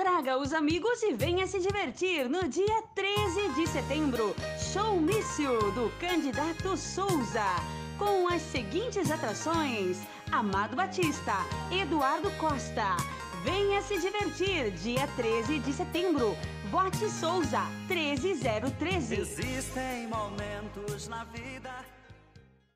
Traga os amigos e venha se divertir no dia 13 de setembro. Showmício do candidato Souza. Com as seguintes atrações: Amado Batista, Eduardo Costa. Venha se divertir, dia 13 de setembro. Vote Souza, 13013. Existem momentos na vida